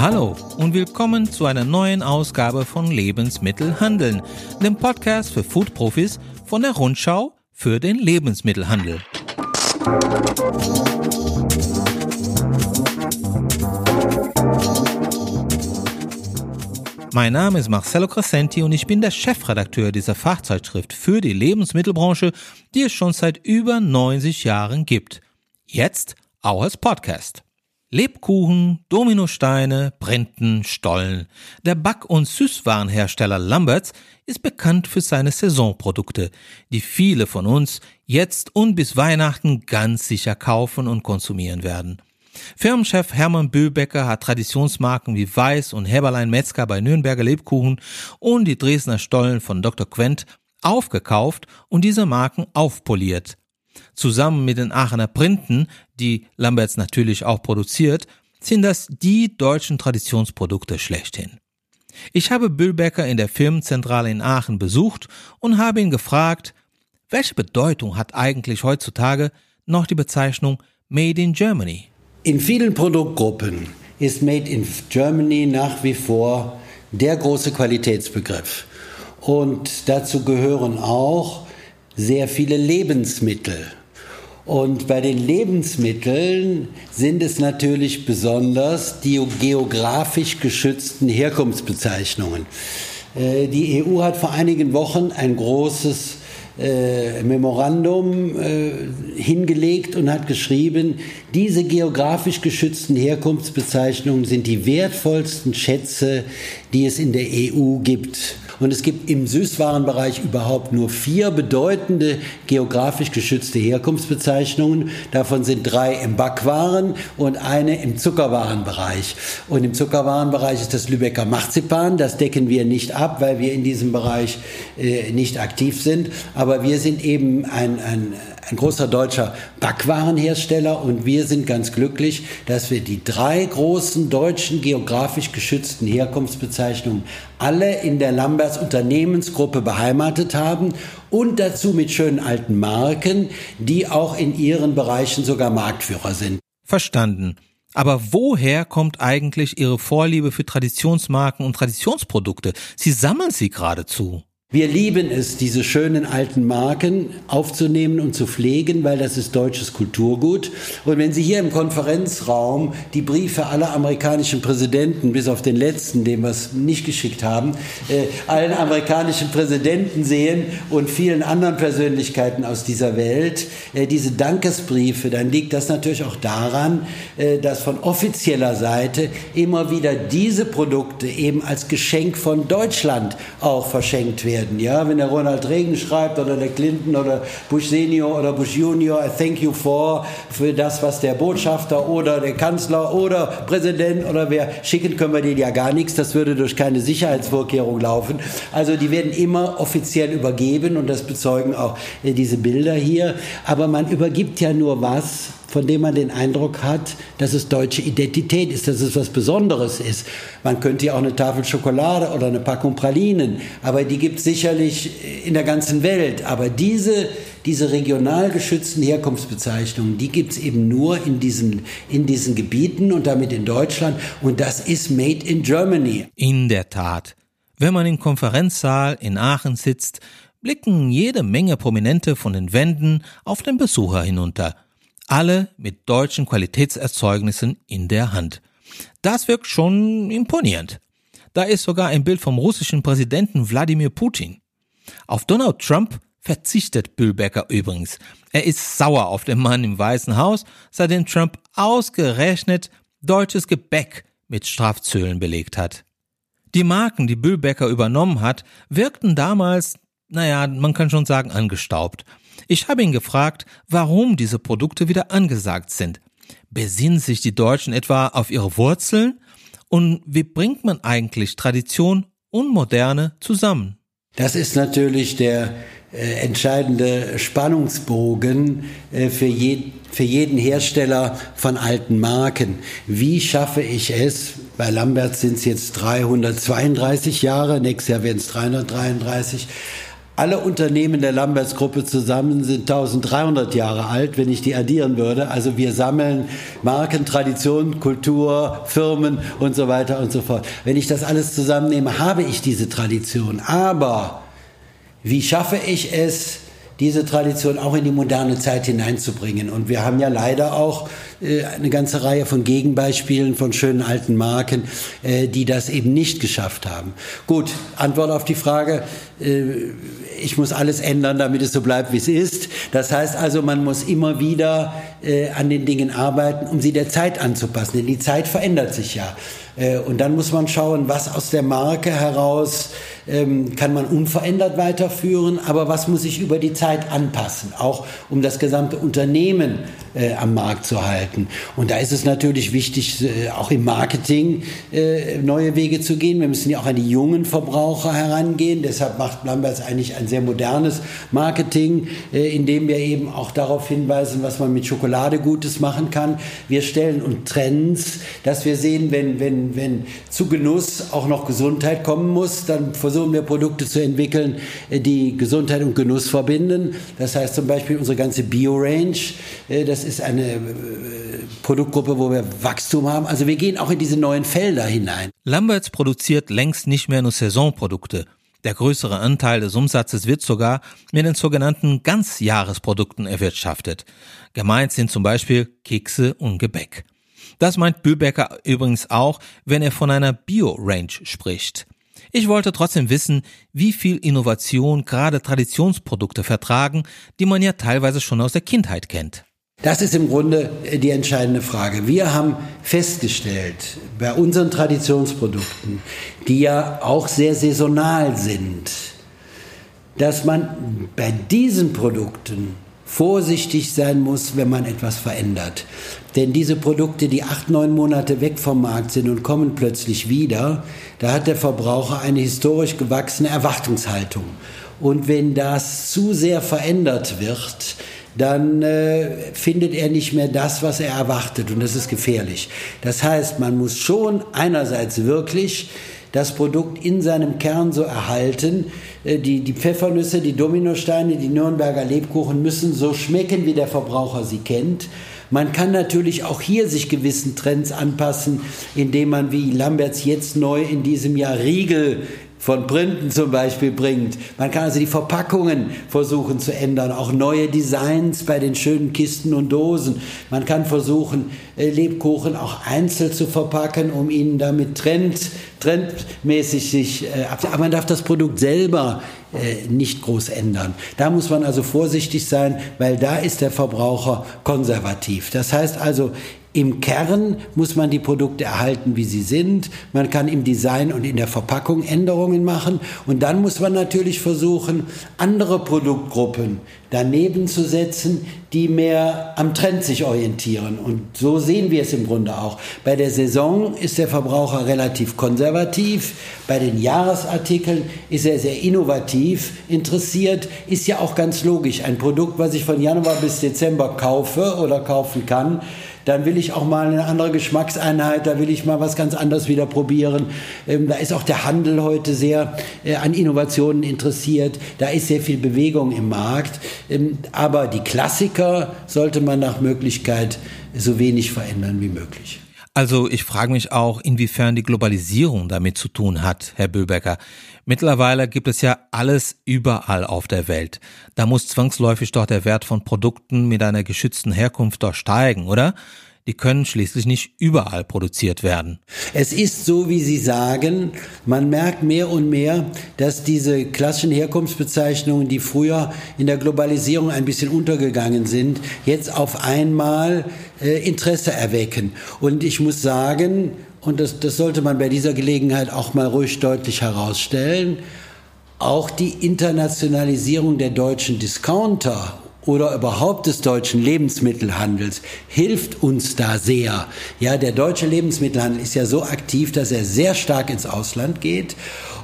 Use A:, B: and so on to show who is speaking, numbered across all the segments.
A: Hallo und willkommen zu einer neuen Ausgabe von Lebensmittelhandeln, dem Podcast für Foodprofis von der Rundschau für den Lebensmittelhandel. Mein Name ist Marcelo Crescenti und ich bin der Chefredakteur dieser Fachzeitschrift für die Lebensmittelbranche, die es schon seit über 90 Jahren gibt. Jetzt auch als Podcast. Lebkuchen, Dominosteine, Printen, Stollen. Der Back- und Süßwarenhersteller Lamberts ist bekannt für seine Saisonprodukte, die viele von uns jetzt und bis Weihnachten ganz sicher kaufen und konsumieren werden. Firmenchef Hermann Böbecker hat Traditionsmarken wie Weiß und Heberlein Metzger bei Nürnberger Lebkuchen und die Dresdner Stollen von Dr. Quent aufgekauft und diese Marken aufpoliert. Zusammen mit den Aachener Printen, die Lamberts natürlich auch produziert, sind das die deutschen Traditionsprodukte schlechthin. Ich habe Bülbecker in der Firmenzentrale in Aachen besucht und habe ihn gefragt, welche Bedeutung hat eigentlich heutzutage noch die Bezeichnung Made in Germany?
B: In vielen Produktgruppen ist Made in Germany nach wie vor der große Qualitätsbegriff. Und dazu gehören auch sehr viele Lebensmittel. Und bei den Lebensmitteln sind es natürlich besonders die geografisch geschützten Herkunftsbezeichnungen. Äh, die EU hat vor einigen Wochen ein großes äh, Memorandum äh, hingelegt und hat geschrieben, diese geografisch geschützten Herkunftsbezeichnungen sind die wertvollsten Schätze, die es in der EU gibt. Und es gibt im Süßwarenbereich überhaupt nur vier bedeutende geografisch geschützte Herkunftsbezeichnungen. Davon sind drei im Backwaren und eine im Zuckerwarenbereich. Und im Zuckerwarenbereich ist das Lübecker Marzipan. Das decken wir nicht ab, weil wir in diesem Bereich äh, nicht aktiv sind. Aber wir sind eben ein, ein ein großer deutscher Backwarenhersteller und wir sind ganz glücklich, dass wir die drei großen deutschen geografisch geschützten Herkunftsbezeichnungen alle in der Lamberts Unternehmensgruppe beheimatet haben und dazu mit schönen alten Marken, die auch in ihren Bereichen sogar Marktführer sind.
A: Verstanden. Aber woher kommt eigentlich Ihre Vorliebe für Traditionsmarken und Traditionsprodukte? Sie sammeln sie geradezu.
B: Wir lieben es, diese schönen alten Marken aufzunehmen und zu pflegen, weil das ist deutsches Kulturgut. Und wenn Sie hier im Konferenzraum die Briefe aller amerikanischen Präsidenten, bis auf den letzten, den wir es nicht geschickt haben, äh, allen amerikanischen Präsidenten sehen und vielen anderen Persönlichkeiten aus dieser Welt, äh, diese Dankesbriefe, dann liegt das natürlich auch daran, äh, dass von offizieller Seite immer wieder diese Produkte eben als Geschenk von Deutschland auch verschenkt werden werden. Ja, wenn der Ronald Reagan schreibt oder der Clinton oder Bush Senior oder Bush Junior, I thank you for für das, was der Botschafter oder der Kanzler oder Präsident oder wer schicken, können wir denen ja gar nichts. Das würde durch keine Sicherheitsvorkehrung laufen. Also die werden immer offiziell übergeben und das bezeugen auch äh, diese Bilder hier. Aber man übergibt ja nur was, von dem man den Eindruck hat, dass es deutsche Identität ist, dass es was Besonderes ist. Man könnte ja auch eine Tafel Schokolade oder eine Packung Pralinen, aber die gibt es sicherlich in der ganzen Welt. Aber diese, diese regional geschützten Herkunftsbezeichnungen, die gibt es eben nur in diesen, in diesen Gebieten und damit in Deutschland. Und das ist Made in Germany.
A: In der Tat. Wenn man im Konferenzsaal in Aachen sitzt, blicken jede Menge Prominente von den Wänden auf den Besucher hinunter – alle mit deutschen Qualitätserzeugnissen in der Hand. Das wirkt schon imponierend. Da ist sogar ein Bild vom russischen Präsidenten Wladimir Putin. Auf Donald Trump verzichtet Bühlbecker übrigens. Er ist sauer auf den Mann im Weißen Haus, seitdem Trump ausgerechnet deutsches Gebäck mit Strafzöllen belegt hat. Die Marken, die Bühlbecker übernommen hat, wirkten damals, naja, man kann schon sagen, angestaubt. Ich habe ihn gefragt, warum diese Produkte wieder angesagt sind. Besinnen sich die Deutschen etwa auf ihre Wurzeln? Und wie bringt man eigentlich Tradition und Moderne zusammen?
B: Das ist natürlich der äh, entscheidende Spannungsbogen äh, für, je, für jeden Hersteller von alten Marken. Wie schaffe ich es? Bei Lambert sind es jetzt 332 Jahre, nächstes Jahr werden es 333 alle Unternehmen der Lamberts-Gruppe zusammen sind 1300 Jahre alt, wenn ich die addieren würde. Also wir sammeln Marken, Tradition, Kultur, Firmen und so weiter und so fort. Wenn ich das alles zusammennehme, habe ich diese Tradition. Aber wie schaffe ich es, diese Tradition auch in die moderne Zeit hineinzubringen. Und wir haben ja leider auch äh, eine ganze Reihe von Gegenbeispielen von schönen alten Marken, äh, die das eben nicht geschafft haben. Gut, Antwort auf die Frage, äh, ich muss alles ändern, damit es so bleibt, wie es ist. Das heißt also, man muss immer wieder an den Dingen arbeiten, um sie der Zeit anzupassen. Denn die Zeit verändert sich ja. Und dann muss man schauen, was aus der Marke heraus ähm, kann man unverändert weiterführen, aber was muss sich über die Zeit anpassen, auch um das gesamte Unternehmen äh, am Markt zu halten. Und da ist es natürlich wichtig, äh, auch im Marketing äh, neue Wege zu gehen. Wir müssen ja auch an die jungen Verbraucher herangehen. Deshalb macht Lamberts eigentlich ein sehr modernes Marketing, äh, in dem wir eben auch darauf hinweisen, was man mit Schokolade Gutes machen kann. Wir stellen und Trends, dass wir sehen, wenn, wenn, wenn zu Genuss auch noch Gesundheit kommen muss, dann versuchen wir Produkte zu entwickeln, äh, die Gesundheit und Genuss verbinden. Das heißt zum Beispiel unsere ganze Bio-Range, äh, das ist eine äh, Produktgruppe, wo wir Wachstum haben. Also wir gehen auch in diese neuen Felder hinein.
A: Lamberts produziert längst nicht mehr nur Saisonprodukte. Der größere Anteil des Umsatzes wird sogar mit den sogenannten Ganzjahresprodukten erwirtschaftet. Gemeint sind zum Beispiel Kekse und Gebäck. Das meint Bühlbecker übrigens auch, wenn er von einer Bio-Range spricht. Ich wollte trotzdem wissen, wie viel Innovation gerade Traditionsprodukte vertragen, die man ja teilweise schon aus der Kindheit kennt.
B: Das ist im Grunde die entscheidende Frage. Wir haben festgestellt, bei unseren Traditionsprodukten, die ja auch sehr saisonal sind, dass man bei diesen Produkten vorsichtig sein muss, wenn man etwas verändert. Denn diese Produkte, die acht, neun Monate weg vom Markt sind und kommen plötzlich wieder, da hat der Verbraucher eine historisch gewachsene Erwartungshaltung. Und wenn das zu sehr verändert wird, dann äh, findet er nicht mehr das, was er erwartet. Und das ist gefährlich. Das heißt, man muss schon einerseits wirklich das Produkt in seinem Kern so erhalten. Äh, die, die Pfeffernüsse, die Dominosteine, die Nürnberger Lebkuchen müssen so schmecken, wie der Verbraucher sie kennt. Man kann natürlich auch hier sich gewissen Trends anpassen, indem man wie Lamberts jetzt neu in diesem Jahr Riegel von Printen zum Beispiel bringt. Man kann also die Verpackungen versuchen zu ändern, auch neue Designs bei den schönen Kisten und Dosen. Man kann versuchen, äh, Lebkuchen auch einzeln zu verpacken, um ihnen damit Trend, trendmäßig sich, äh, aber man darf das Produkt selber nicht groß ändern. Da muss man also vorsichtig sein, weil da ist der Verbraucher konservativ. Das heißt also, im Kern muss man die Produkte erhalten, wie sie sind. Man kann im Design und in der Verpackung Änderungen machen. Und dann muss man natürlich versuchen, andere Produktgruppen daneben zu setzen, die mehr am Trend sich orientieren. Und so sehen wir es im Grunde auch. Bei der Saison ist der Verbraucher relativ konservativ. Bei den Jahresartikeln ist er sehr innovativ interessiert. Ist ja auch ganz logisch. Ein Produkt, was ich von Januar bis Dezember kaufe oder kaufen kann, dann will ich auch mal eine andere Geschmackseinheit, da will ich mal was ganz anderes wieder probieren. Ähm, da ist auch der Handel heute sehr äh, an Innovationen interessiert, da ist sehr viel Bewegung im Markt. Ähm, aber die Klassiker sollte man nach Möglichkeit so wenig verändern wie möglich.
A: Also ich frage mich auch, inwiefern die Globalisierung damit zu tun hat, Herr Böbecker. Mittlerweile gibt es ja alles überall auf der Welt. Da muss zwangsläufig doch der Wert von Produkten mit einer geschützten Herkunft doch steigen, oder? Die können schließlich nicht überall produziert werden.
B: Es ist so, wie Sie sagen, man merkt mehr und mehr, dass diese klassischen Herkunftsbezeichnungen, die früher in der Globalisierung ein bisschen untergegangen sind, jetzt auf einmal äh, Interesse erwecken. Und ich muss sagen, und das, das sollte man bei dieser Gelegenheit auch mal ruhig deutlich herausstellen, auch die Internationalisierung der deutschen Discounter oder überhaupt des deutschen Lebensmittelhandels hilft uns da sehr. Ja, der deutsche Lebensmittelhandel ist ja so aktiv, dass er sehr stark ins Ausland geht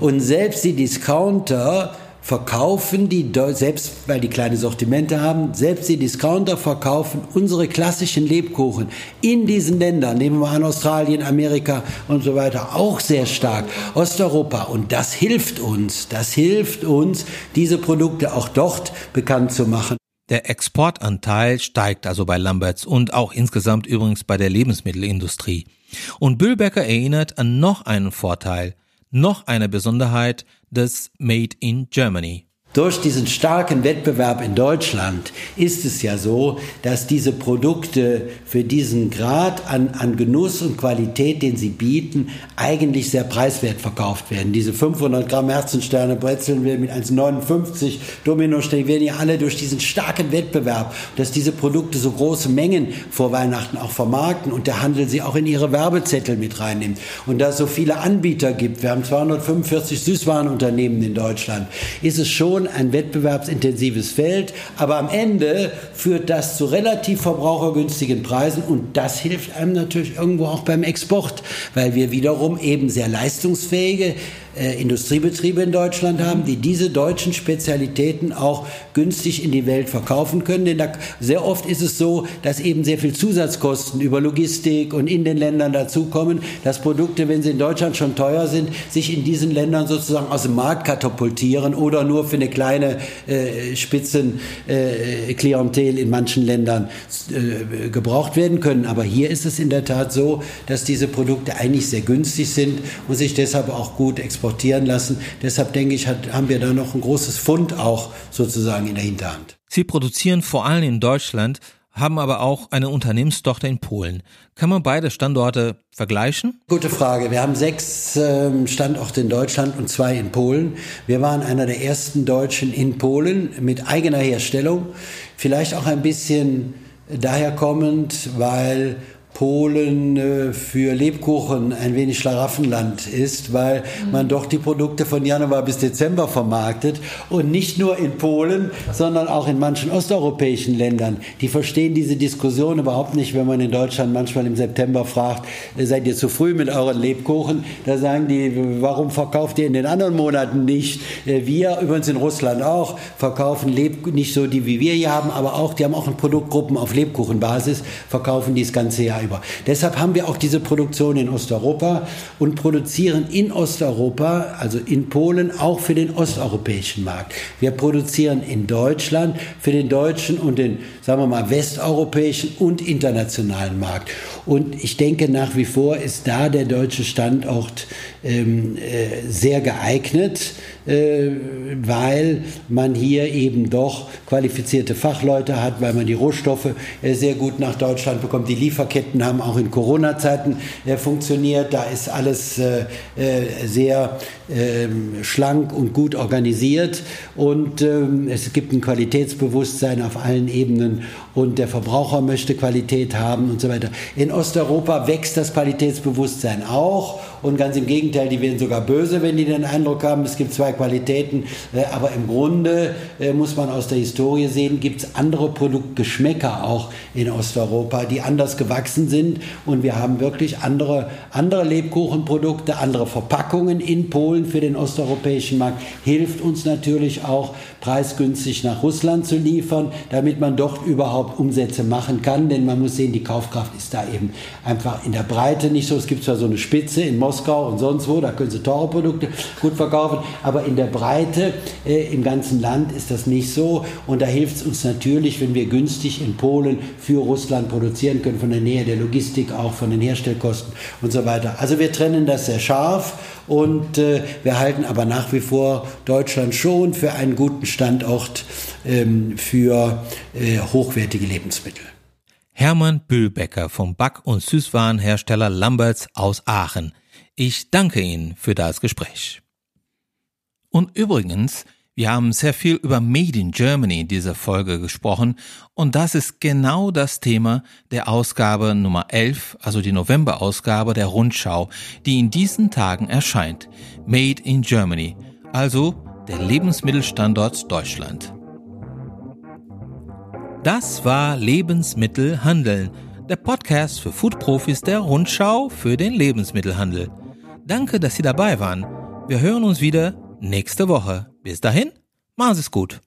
B: und selbst die Discounter verkaufen die, selbst weil die kleine Sortimente haben, selbst die Discounter verkaufen unsere klassischen Lebkuchen in diesen Ländern, nehmen wir an Australien, Amerika und so weiter, auch sehr stark, Osteuropa. Und das hilft uns, das hilft uns, diese Produkte auch dort bekannt zu machen.
A: Der Exportanteil steigt also bei Lamberts und auch insgesamt übrigens bei der Lebensmittelindustrie. Und Büllbecker erinnert an noch einen Vorteil, noch eine Besonderheit des Made in Germany.
B: Durch diesen starken Wettbewerb in Deutschland ist es ja so, dass diese Produkte für diesen Grad an, an Genuss und Qualität, den sie bieten, eigentlich sehr preiswert verkauft werden. Diese 500 Gramm Herzensterne Brezeln wir mit 1,59 Dominosteine werden ja alle durch diesen starken Wettbewerb, dass diese Produkte so große Mengen vor Weihnachten auch vermarkten und der Handel sie auch in ihre Werbezettel mit reinnimmt. Und da es so viele Anbieter gibt, wir haben 245 Süßwarenunternehmen in Deutschland, ist es schon schon ein wettbewerbsintensives Feld, aber am Ende führt das zu relativ verbrauchergünstigen Preisen und das hilft einem natürlich irgendwo auch beim Export, weil wir wiederum eben sehr leistungsfähige äh, Industriebetriebe in Deutschland haben, die diese deutschen Spezialitäten auch günstig in die Welt verkaufen können. Denn da, sehr oft ist es so, dass eben sehr viel Zusatzkosten über Logistik und in den Ländern dazukommen, dass Produkte, wenn sie in Deutschland schon teuer sind, sich in diesen Ländern sozusagen aus dem Markt katapultieren oder nur für eine kleine äh, Spitzenklientel äh, in manchen Ländern äh, gebraucht werden können. Aber hier ist es in der Tat so, dass diese Produkte eigentlich sehr günstig sind und sich deshalb auch gut exportieren exportieren lassen. Deshalb denke ich, hat, haben wir da noch ein großes Fund auch sozusagen in der Hinterhand.
A: Sie produzieren vor allem in Deutschland, haben aber auch eine Unternehmenstochter in Polen. Kann man beide Standorte vergleichen?
B: Gute Frage. Wir haben sechs ähm, Standorte in Deutschland und zwei in Polen. Wir waren einer der ersten Deutschen in Polen mit eigener Herstellung. Vielleicht auch ein bisschen daher kommend, weil Polen äh, für Lebkuchen ein wenig Schlaraffenland ist, weil mhm. man doch die Produkte von Januar bis Dezember vermarktet und nicht nur in Polen, sondern auch in manchen osteuropäischen Ländern. Die verstehen diese Diskussion überhaupt nicht, wenn man in Deutschland manchmal im September fragt, äh, seid ihr zu früh mit euren Lebkuchen? Da sagen die, warum verkauft ihr in den anderen Monaten nicht? Äh, wir, übrigens in Russland auch, verkaufen Leb nicht so die, wie wir hier haben, aber auch, die haben auch Produktgruppen auf Lebkuchenbasis, verkaufen die das ganze Jahr über. Deshalb haben wir auch diese Produktion in Osteuropa und produzieren in Osteuropa, also in Polen, auch für den osteuropäischen Markt. Wir produzieren in Deutschland für den deutschen und den, sagen wir mal, westeuropäischen und internationalen Markt. Und ich denke, nach wie vor ist da der deutsche Standort ähm, äh, sehr geeignet, äh, weil man hier eben doch qualifizierte Fachleute hat, weil man die Rohstoffe äh, sehr gut nach Deutschland bekommt. Die Lieferketten haben auch in Corona-Zeiten äh, funktioniert. Da ist alles äh, äh, sehr ähm, schlank und gut organisiert und ähm, es gibt ein Qualitätsbewusstsein auf allen Ebenen und der Verbraucher möchte Qualität haben und so weiter. In Osteuropa wächst das Qualitätsbewusstsein auch und ganz im Gegenteil, die werden sogar böse, wenn die den Eindruck haben, es gibt zwei Qualitäten. Äh, aber im Grunde äh, muss man aus der Historie sehen, gibt es andere Produktgeschmäcker auch in Osteuropa, die anders gewachsen sind. Und wir haben wirklich andere, andere Lebkuchenprodukte, andere Verpackungen in Polen für den osteuropäischen Markt. Hilft uns natürlich auch, preisgünstig nach Russland zu liefern, damit man dort überhaupt Umsätze machen kann. Denn man muss sehen, die Kaufkraft ist da eben einfach in der Breite nicht so. Es gibt zwar so eine Spitze in Moskau und sonst wo, da können sie teure Produkte gut verkaufen, aber in der Breite äh, im ganzen Land ist das nicht so und da hilft es uns natürlich, wenn wir günstig in Polen für Russland produzieren können, von der Nähe der Logistik auch, von den Herstellkosten und so weiter. Also wir trennen das sehr scharf und äh, wir halten aber nach wie vor Deutschland schon für einen guten Standort ähm, für äh, hochwertige Lebensmittel.
A: Hermann Bühlbecker vom Back- und Süßwarenhersteller Lamberts aus Aachen. Ich danke Ihnen für das Gespräch. Und übrigens, wir haben sehr viel über Made in Germany in dieser Folge gesprochen und das ist genau das Thema der Ausgabe Nummer 11, also die November-Ausgabe der Rundschau, die in diesen Tagen erscheint. Made in Germany, also der Lebensmittelstandort Deutschland. Das war Lebensmittelhandeln, der Podcast für Foodprofis der Rundschau für den Lebensmittelhandel. Danke, dass Sie dabei waren. Wir hören uns wieder nächste Woche. Bis dahin, Machen es gut.